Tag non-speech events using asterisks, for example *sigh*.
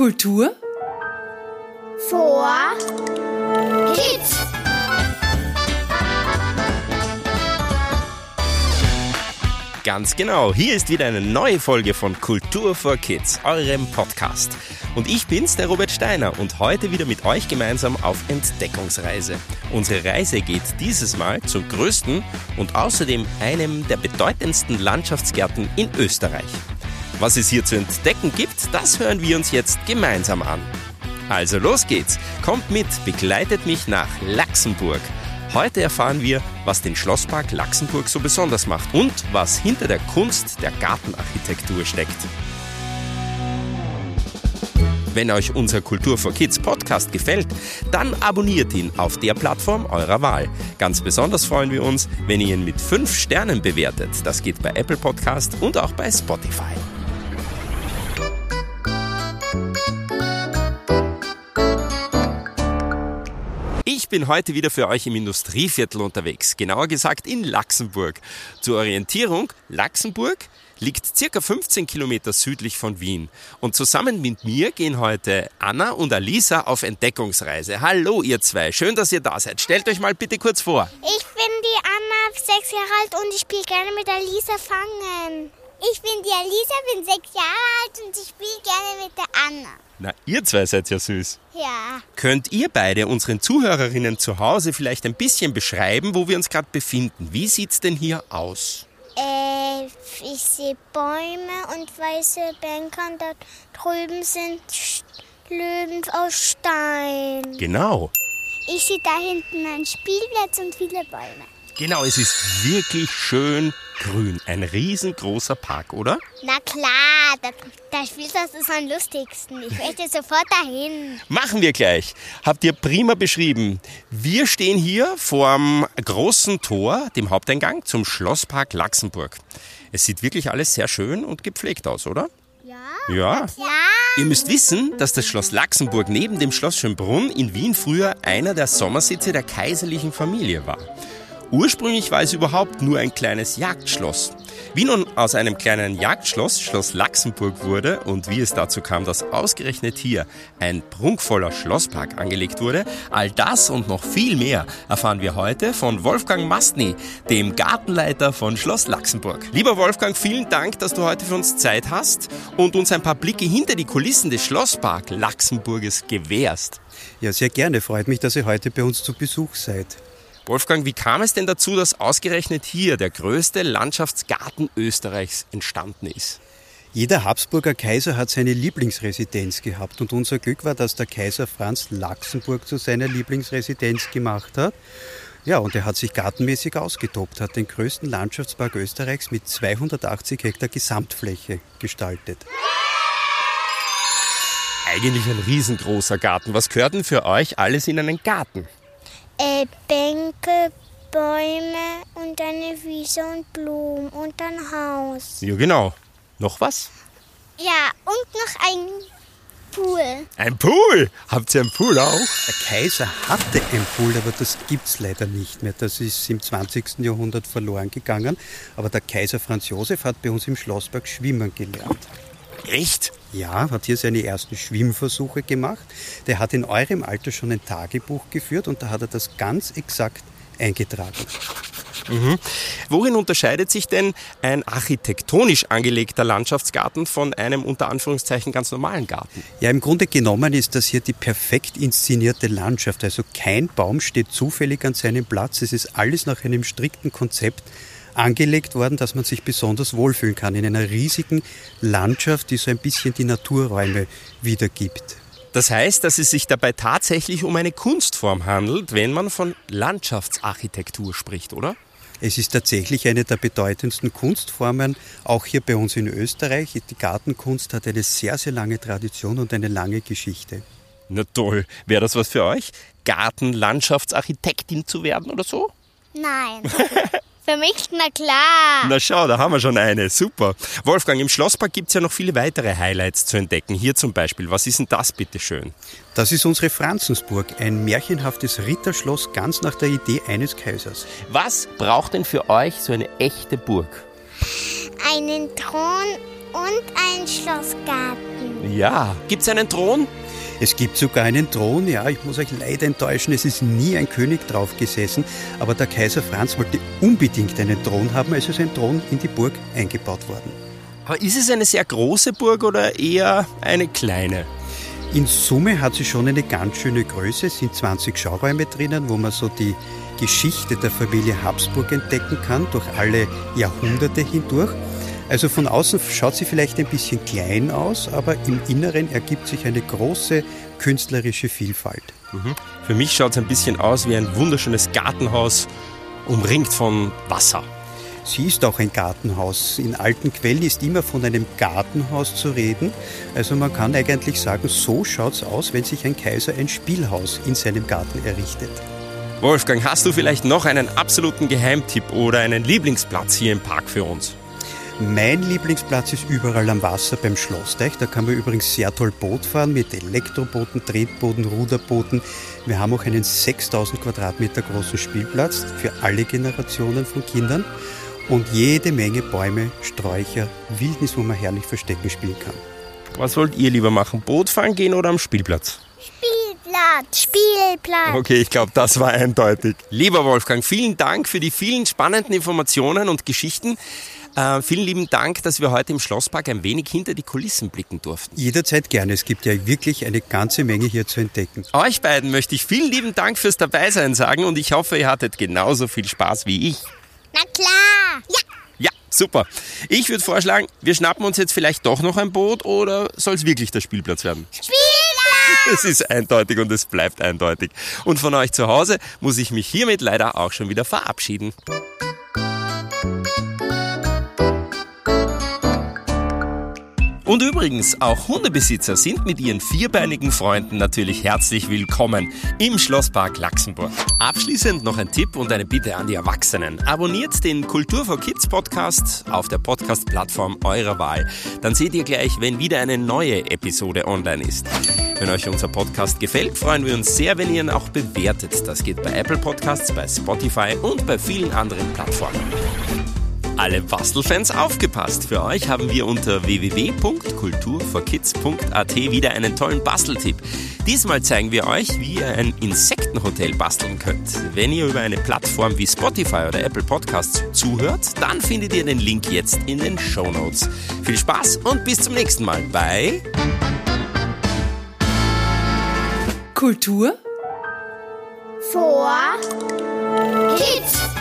Kultur vor Kids. Ganz genau, hier ist wieder eine neue Folge von Kultur for Kids, eurem Podcast. Und ich bin's, der Robert Steiner, und heute wieder mit euch gemeinsam auf Entdeckungsreise. Unsere Reise geht dieses Mal zum größten und außerdem einem der bedeutendsten Landschaftsgärten in Österreich. Was es hier zu entdecken gibt, das hören wir uns jetzt gemeinsam an. Also los geht's, kommt mit, begleitet mich nach Laxenburg. Heute erfahren wir, was den Schlosspark Laxenburg so besonders macht und was hinter der Kunst der Gartenarchitektur steckt. Wenn euch unser Kultur for Kids Podcast gefällt, dann abonniert ihn auf der Plattform eurer Wahl. Ganz besonders freuen wir uns, wenn ihr ihn mit 5 Sternen bewertet. Das geht bei Apple Podcast und auch bei Spotify. Bin heute wieder für euch im Industrieviertel unterwegs, genauer gesagt in Laxenburg. Zur Orientierung, Laxenburg liegt circa 15 Kilometer südlich von Wien. Und zusammen mit mir gehen heute Anna und Alisa auf Entdeckungsreise. Hallo ihr zwei, schön, dass ihr da seid. Stellt euch mal bitte kurz vor. Ich bin die Anna, sechs Jahre alt und ich spiele gerne mit Alisa fangen. Ich bin die Alisa, bin sechs Jahre alt und ich spiele gerne mit der Anna. Na, ihr zwei seid ja süß. Ja. Könnt ihr beide unseren Zuhörerinnen zu Hause vielleicht ein bisschen beschreiben, wo wir uns gerade befinden? Wie sieht's denn hier aus? Äh, ich sehe Bäume und weiße Bänke und da drüben sind Löwen aus Stein. Genau. Ich sehe da hinten einen Spielplatz und viele Bäume. Genau, es ist wirklich schön grün. Ein riesengroßer Park, oder? Na klar, der, der Spielplatz ist am lustigsten. Ich möchte sofort dahin. Machen wir gleich. Habt ihr prima beschrieben. Wir stehen hier vorm großen Tor, dem Haupteingang zum Schlosspark Laxenburg. Es sieht wirklich alles sehr schön und gepflegt aus, oder? Ja? Ja. Ja. Ihr müsst wissen, dass das Schloss Laxenburg neben dem Schloss Schönbrunn in Wien früher einer der Sommersitze der kaiserlichen Familie war. Ursprünglich war es überhaupt nur ein kleines Jagdschloss. Wie nun aus einem kleinen Jagdschloss Schloss Laxenburg wurde und wie es dazu kam, dass ausgerechnet hier ein prunkvoller Schlosspark angelegt wurde, all das und noch viel mehr erfahren wir heute von Wolfgang Mastny, dem Gartenleiter von Schloss Laxenburg. Lieber Wolfgang, vielen Dank, dass du heute für uns Zeit hast und uns ein paar Blicke hinter die Kulissen des Schlosspark Laxenburges gewährst. Ja, sehr gerne. Freut mich, dass ihr heute bei uns zu Besuch seid. Wolfgang, wie kam es denn dazu, dass ausgerechnet hier der größte Landschaftsgarten Österreichs entstanden ist? Jeder Habsburger Kaiser hat seine Lieblingsresidenz gehabt und unser Glück war, dass der Kaiser Franz Laxenburg zu seiner Lieblingsresidenz gemacht hat. Ja, und er hat sich gartenmäßig ausgetobt, hat den größten Landschaftspark Österreichs mit 280 Hektar Gesamtfläche gestaltet. Eigentlich ein riesengroßer Garten. Was gehört denn für euch alles in einen Garten? Äh, Bänke, Bäume und eine Wiese und Blumen und ein Haus. Ja, genau. Noch was? Ja, und noch ein Pool. Ein Pool! Habt ihr einen Pool auch? Der Kaiser hatte ein Pool, aber das gibt's leider nicht mehr. Das ist im 20. Jahrhundert verloren gegangen. Aber der Kaiser Franz Josef hat bei uns im Schlosspark schwimmen gelernt. Echt? Ja, hat hier seine ersten Schwimmversuche gemacht. Der hat in eurem Alter schon ein Tagebuch geführt und da hat er das ganz exakt eingetragen. Worin unterscheidet sich denn ein architektonisch angelegter Landschaftsgarten von einem unter Anführungszeichen ganz normalen Garten? Ja, im Grunde genommen ist das hier die perfekt inszenierte Landschaft. Also kein Baum steht zufällig an seinem Platz. Es ist alles nach einem strikten Konzept angelegt worden, dass man sich besonders wohlfühlen kann in einer riesigen Landschaft, die so ein bisschen die Naturräume wiedergibt. Das heißt, dass es sich dabei tatsächlich um eine Kunstform handelt, wenn man von Landschaftsarchitektur spricht, oder? Es ist tatsächlich eine der bedeutendsten Kunstformen, auch hier bei uns in Österreich. Die Gartenkunst hat eine sehr, sehr lange Tradition und eine lange Geschichte. Na toll. Wäre das was für euch? Gartenlandschaftsarchitektin zu werden oder so? Nein. *laughs* Für mich, na klar. Na schau, da haben wir schon eine. Super. Wolfgang, im Schlosspark gibt's ja noch viele weitere Highlights zu entdecken. Hier zum Beispiel. Was ist denn das bitte schön? Das ist unsere Franzensburg, ein märchenhaftes Ritterschloss ganz nach der Idee eines Kaisers. Was braucht denn für euch so eine echte Burg? Einen Thron und einen Schlossgarten. Ja. Gibt es einen Thron? Es gibt sogar einen Thron, ja, ich muss euch leider enttäuschen, es ist nie ein König drauf gesessen, aber der Kaiser Franz wollte unbedingt einen Thron haben, also ist ein Thron in die Burg eingebaut worden. Aber ist es eine sehr große Burg oder eher eine kleine? In Summe hat sie schon eine ganz schöne Größe, es sind 20 Schauräume drinnen, wo man so die Geschichte der Familie Habsburg entdecken kann, durch alle Jahrhunderte hindurch. Also von außen schaut sie vielleicht ein bisschen klein aus, aber im Inneren ergibt sich eine große künstlerische Vielfalt. Mhm. Für mich schaut es ein bisschen aus wie ein wunderschönes Gartenhaus, umringt von Wasser. Sie ist auch ein Gartenhaus. In alten Quellen ist immer von einem Gartenhaus zu reden. Also man kann eigentlich sagen, so schaut es aus, wenn sich ein Kaiser ein Spielhaus in seinem Garten errichtet. Wolfgang, hast du vielleicht noch einen absoluten Geheimtipp oder einen Lieblingsplatz hier im Park für uns? Mein Lieblingsplatz ist überall am Wasser beim Schlossteich. Da kann man übrigens sehr toll Boot fahren mit Elektrobooten, Tretbooten, Ruderbooten. Wir haben auch einen 6000 Quadratmeter großen Spielplatz für alle Generationen von Kindern und jede Menge Bäume, Sträucher, Wildnis, wo man herrlich verstecken spielen kann. Was wollt ihr lieber machen? Boot fahren gehen oder am Spielplatz? Spielplatz, Spielplatz. Okay, ich glaube, das war eindeutig. Lieber Wolfgang, vielen Dank für die vielen spannenden Informationen und Geschichten. Äh, vielen lieben Dank, dass wir heute im Schlosspark ein wenig hinter die Kulissen blicken durften. Jederzeit gerne. Es gibt ja wirklich eine ganze Menge hier zu entdecken. Euch beiden möchte ich vielen lieben Dank fürs Dabeisein sagen und ich hoffe, ihr hattet genauso viel Spaß wie ich. Na klar. Ja. Ja, super. Ich würde vorschlagen, wir schnappen uns jetzt vielleicht doch noch ein Boot oder soll es wirklich der Spielplatz werden? Spielplatz. Es ist eindeutig und es bleibt eindeutig. Und von euch zu Hause muss ich mich hiermit leider auch schon wieder verabschieden. Und übrigens, auch Hundebesitzer sind mit ihren vierbeinigen Freunden natürlich herzlich willkommen im Schlosspark Laxenburg. Abschließend noch ein Tipp und eine Bitte an die Erwachsenen. Abonniert den Kultur for Kids Podcast auf der Podcast-Plattform eurer Wahl. Dann seht ihr gleich, wenn wieder eine neue Episode online ist. Wenn euch unser Podcast gefällt, freuen wir uns sehr, wenn ihr ihn auch bewertet. Das geht bei Apple Podcasts, bei Spotify und bei vielen anderen Plattformen alle Bastelfans aufgepasst. Für euch haben wir unter www.kulturforkids.at wieder einen tollen Basteltipp. Diesmal zeigen wir euch, wie ihr ein Insektenhotel basteln könnt. Wenn ihr über eine Plattform wie Spotify oder Apple Podcasts zuhört, dann findet ihr den Link jetzt in den Show Notes. Viel Spaß und bis zum nächsten Mal bei Kultur Vor Kids.